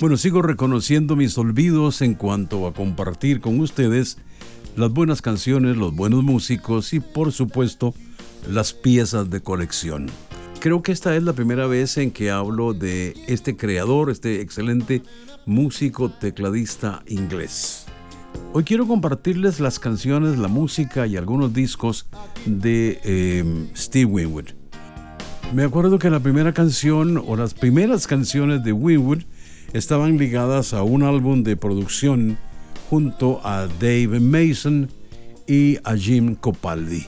Bueno, sigo reconociendo mis olvidos en cuanto a compartir con ustedes las buenas canciones, los buenos músicos y por supuesto las piezas de colección. Creo que esta es la primera vez en que hablo de este creador, este excelente músico tecladista inglés. Hoy quiero compartirles las canciones, la música y algunos discos de eh, Steve Winwood. Me acuerdo que la primera canción o las primeras canciones de Winwood estaban ligadas a un álbum de producción junto a Dave Mason y a Jim Copaldi.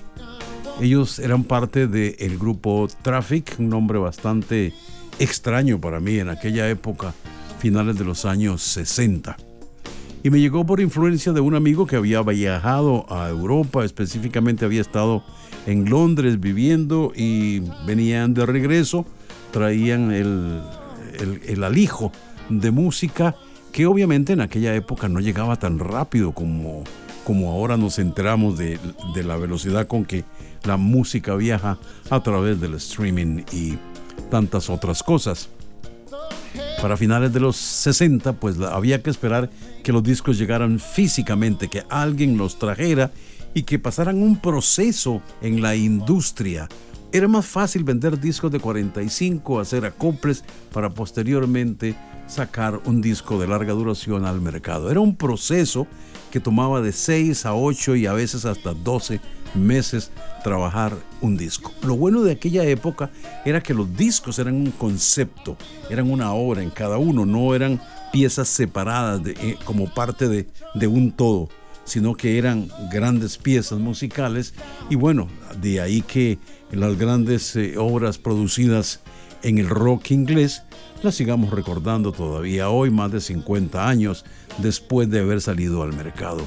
Ellos eran parte del grupo Traffic, un nombre bastante extraño para mí en aquella época, finales de los años 60. Y me llegó por influencia de un amigo que había viajado a Europa, específicamente había estado en Londres viviendo y venían de regreso, traían el, el alijo de música que obviamente en aquella época no llegaba tan rápido como, como ahora nos enteramos de, de la velocidad con que la música viaja a través del streaming y tantas otras cosas. Para finales de los 60, pues había que esperar que los discos llegaran físicamente, que alguien los trajera y que pasaran un proceso en la industria era más fácil vender discos de 45, hacer acoples para posteriormente sacar un disco de larga duración al mercado. Era un proceso que tomaba de 6 a 8 y a veces hasta 12 meses trabajar un disco. Lo bueno de aquella época era que los discos eran un concepto, eran una obra en cada uno, no eran piezas separadas eh, como parte de, de un todo sino que eran grandes piezas musicales y bueno, de ahí que las grandes eh, obras producidas en el rock inglés las sigamos recordando todavía hoy, más de 50 años después de haber salido al mercado.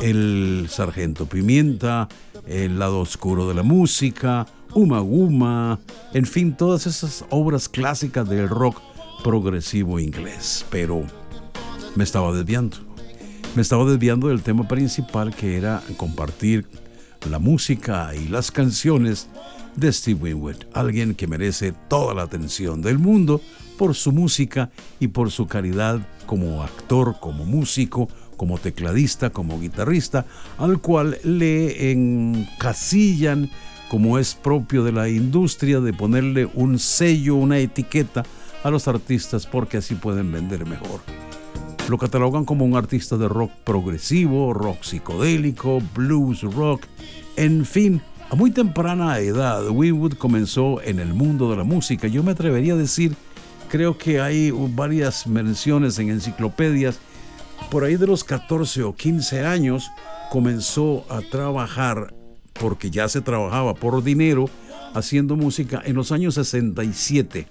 El Sargento Pimienta, El lado oscuro de la música, Uma Uma, en fin, todas esas obras clásicas del rock progresivo inglés. Pero me estaba desviando me estaba desviando del tema principal que era compartir la música y las canciones de Steve Winwood, alguien que merece toda la atención del mundo por su música y por su calidad como actor, como músico, como tecladista, como guitarrista, al cual le encasillan como es propio de la industria de ponerle un sello, una etiqueta a los artistas porque así pueden vender mejor. Lo catalogan como un artista de rock progresivo, rock psicodélico, blues rock, en fin. A muy temprana edad, Winwood comenzó en el mundo de la música. Yo me atrevería a decir, creo que hay varias menciones en enciclopedias. Por ahí de los 14 o 15 años comenzó a trabajar, porque ya se trabajaba por dinero, haciendo música en los años 67.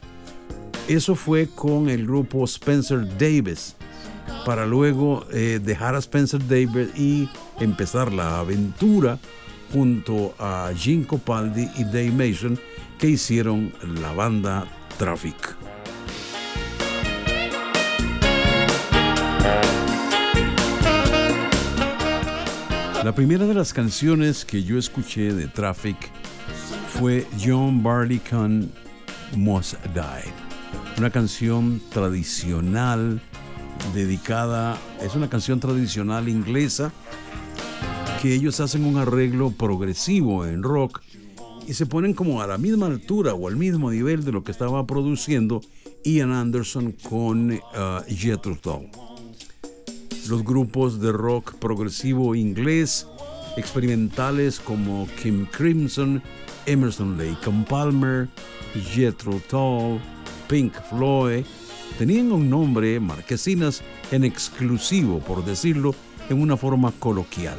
Eso fue con el grupo Spencer Davis para luego eh, dejar a Spencer Davis y empezar la aventura junto a Gene Copaldi y Dave Mason que hicieron la banda Traffic. La primera de las canciones que yo escuché de Traffic fue John Barleycorn Must Die, una canción tradicional dedicada, es una canción tradicional inglesa que ellos hacen un arreglo progresivo en rock y se ponen como a la misma altura o al mismo nivel de lo que estaba produciendo Ian Anderson con uh, Jethro Tull. Los grupos de rock progresivo inglés experimentales como Kim Crimson, Emerson Lake Palmer, Jethro Tull, Pink Floyd, tenían un nombre, marquesinas, en exclusivo, por decirlo, en una forma coloquial.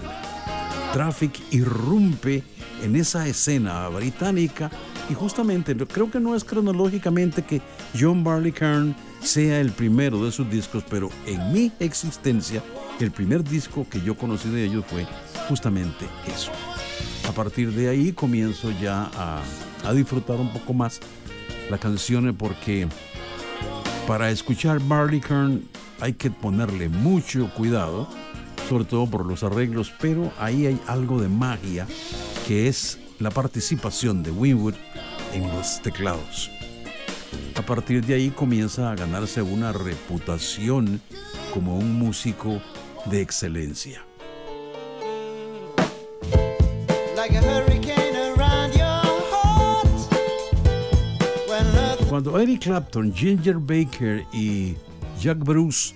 Traffic irrumpe en esa escena británica y justamente creo que no es cronológicamente que John Barleycorn sea el primero de sus discos, pero en mi existencia el primer disco que yo conocí de ellos fue justamente eso. A partir de ahí comienzo ya a, disfrutar un poco más la canción porque para escuchar Barleycorn hay que ponerle mucho cuidado, sobre todo por los arreglos, pero ahí hay algo de magia que es la participación de Winwood en los teclados. A partir de ahí comienza a ganarse una reputación como un músico de excelencia. Cuando Eric Clapton, Ginger Baker y Jack Bruce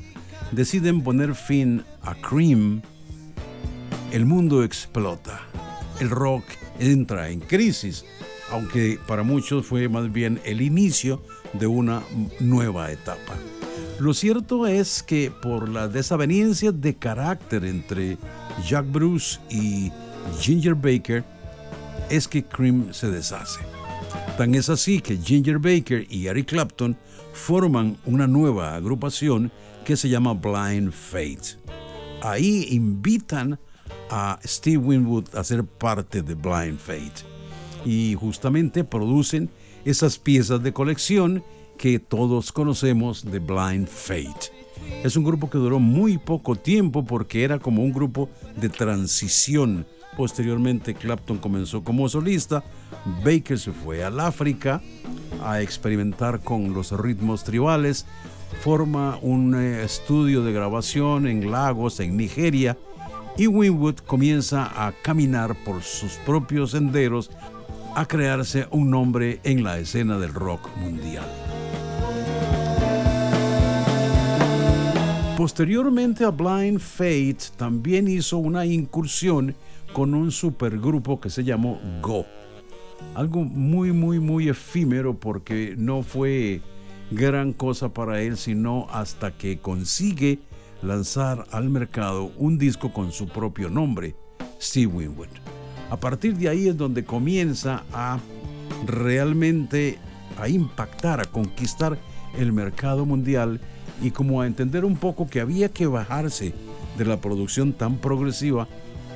deciden poner fin a Cream, el mundo explota. El rock entra en crisis, aunque para muchos fue más bien el inicio de una nueva etapa. Lo cierto es que por la desaveniencia de carácter entre Jack Bruce y Ginger Baker, es que Cream se deshace. Tan es así que Ginger Baker y Eric Clapton forman una nueva agrupación que se llama Blind Fate. Ahí invitan a Steve Winwood a ser parte de Blind Fate y justamente producen esas piezas de colección que todos conocemos de Blind Fate. Es un grupo que duró muy poco tiempo porque era como un grupo de transición. Posteriormente Clapton comenzó como solista, Baker se fue al África a experimentar con los ritmos tribales, forma un eh, estudio de grabación en Lagos, en Nigeria, y Winwood comienza a caminar por sus propios senderos, a crearse un nombre en la escena del rock mundial. Posteriormente a Blind Fate también hizo una incursión con un supergrupo que se llamó Go. Algo muy, muy, muy efímero porque no fue gran cosa para él, sino hasta que consigue lanzar al mercado un disco con su propio nombre, Steve Winwood. A partir de ahí es donde comienza a realmente a impactar, a conquistar el mercado mundial y como a entender un poco que había que bajarse de la producción tan progresiva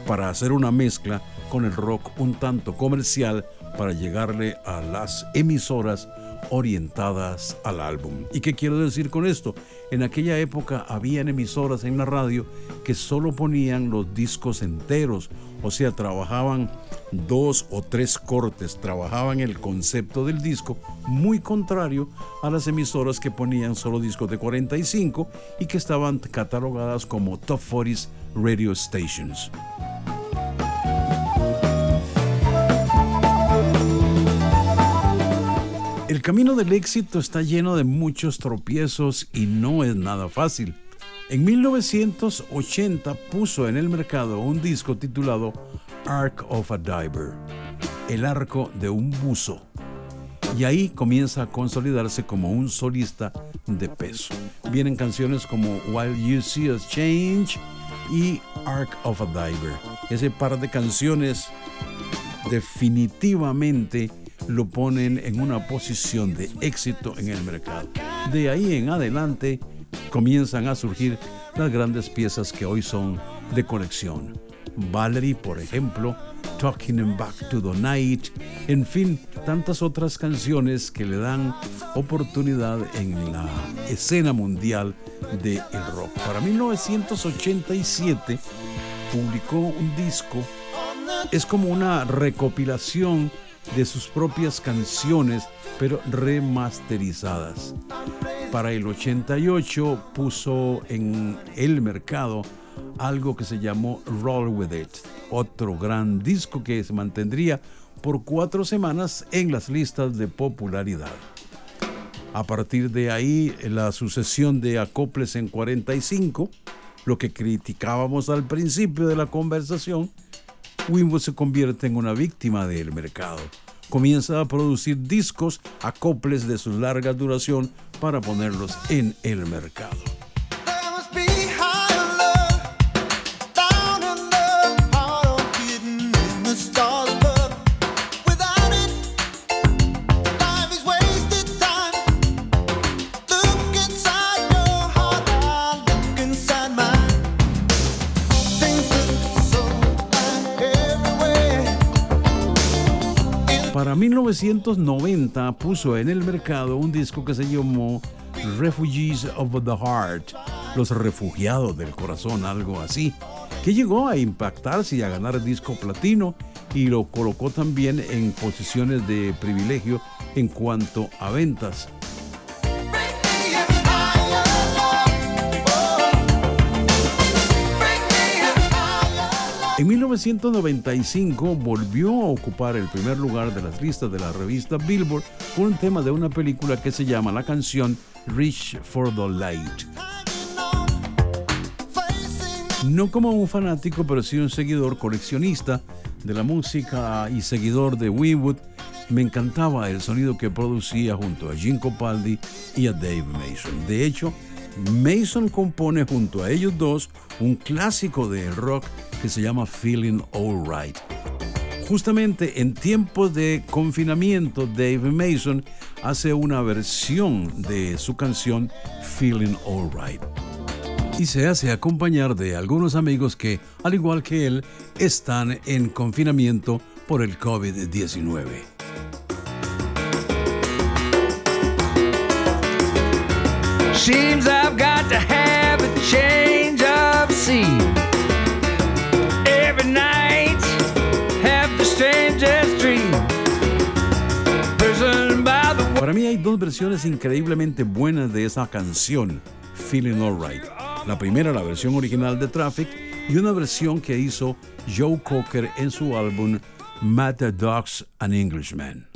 para hacer una mezcla con el rock un tanto comercial para llegarle a las emisoras orientadas al álbum. ¿Y qué quiero decir con esto? En aquella época habían emisoras en la radio que solo ponían los discos enteros, o sea, trabajaban dos o tres cortes, trabajaban el concepto del disco, muy contrario a las emisoras que ponían solo discos de 45 y que estaban catalogadas como Top 40 Radio Stations. El camino del éxito está lleno de muchos tropiezos y no es nada fácil. En 1980 puso en el mercado un disco titulado Ark of a Diver, el arco de un buzo. Y ahí comienza a consolidarse como un solista de peso. Vienen canciones como While You See Us Change y Ark of a Diver. Ese par de canciones definitivamente lo ponen en una posición de éxito en el mercado. De ahí en adelante comienzan a surgir las grandes piezas que hoy son de colección. Valerie, por ejemplo, Talking Back to the Night, en fin, tantas otras canciones que le dan oportunidad en la escena mundial del rock. Para 1987 publicó un disco, es como una recopilación de sus propias canciones, pero remasterizadas. Para el 88 puso en el mercado algo que se llamó Roll With It, otro gran disco que se mantendría por cuatro semanas en las listas de popularidad. A partir de ahí, la sucesión de acoples en 45, lo que criticábamos al principio de la conversación, Wimbo se convierte en una víctima del mercado. Comienza a producir discos, acoples de su larga duración para ponerlos en el mercado. Para 1990 puso en el mercado un disco que se llamó Refugees of the Heart, los refugiados del corazón, algo así, que llegó a impactarse y a ganar disco platino y lo colocó también en posiciones de privilegio en cuanto a ventas. En 1995 volvió a ocupar el primer lugar de las listas de la revista Billboard con un tema de una película que se llama la canción Reach for the Light. No como un fanático, pero sí un seguidor coleccionista de la música y seguidor de Winwood, me encantaba el sonido que producía junto a Jim Copaldi y a Dave Mason. De hecho, Mason compone junto a ellos dos un clásico de rock que se llama Feeling Alright. Justamente en tiempos de confinamiento, Dave Mason hace una versión de su canción Feeling Alright. Y se hace acompañar de algunos amigos que, al igual que él, están en confinamiento por el COVID-19. Seems of scene. Every night, have the strangest dream. Para mí hay dos versiones increíblemente buenas de esa canción, Feeling Alright. La primera, la versión original de Traffic, y una versión que hizo Joe Cocker en su álbum Mad Dogs and Englishmen.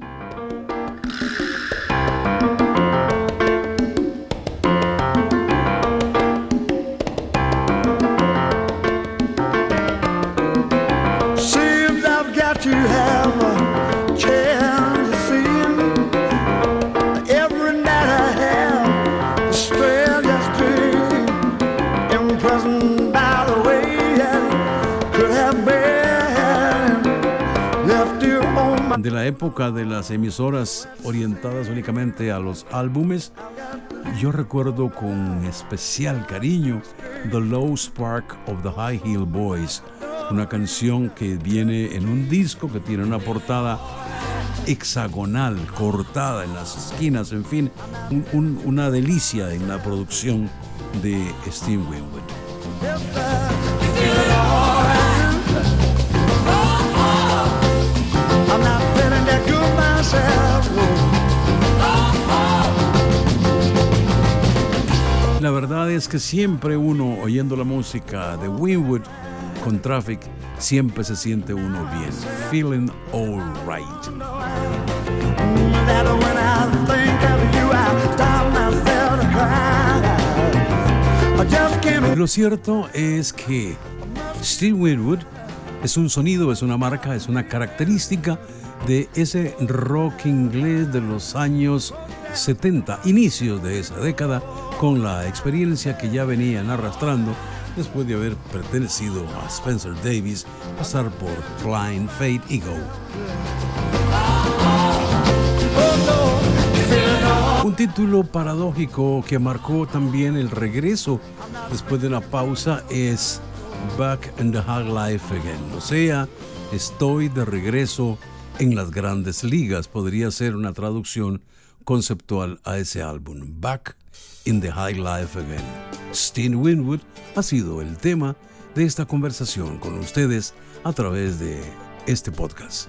De la época de las emisoras orientadas únicamente a los álbumes, yo recuerdo con especial cariño The Low Spark of the High Heel Boys, una canción que viene en un disco que tiene una portada hexagonal, cortada en las esquinas, en fin, una delicia en la producción de Steve Winwood. La verdad es que siempre uno oyendo la música de Winwood con Traffic, siempre se siente uno bien, feeling alright. Lo cierto es que Steve Winwood es un sonido, es una marca, es una característica de ese rock inglés de los años 70, inicios de esa década, con la experiencia que ya venían arrastrando después de haber pertenecido a Spencer Davis, pasar por Blind Fate y Go. Un título paradójico que marcó también el regreso después de una pausa es Back in the Hard Life Again, o sea, estoy de regreso en las grandes ligas. Podría ser una traducción conceptual a ese álbum, Back in the High Life Again. Steve Winwood ha sido el tema de esta conversación con ustedes a través de este podcast.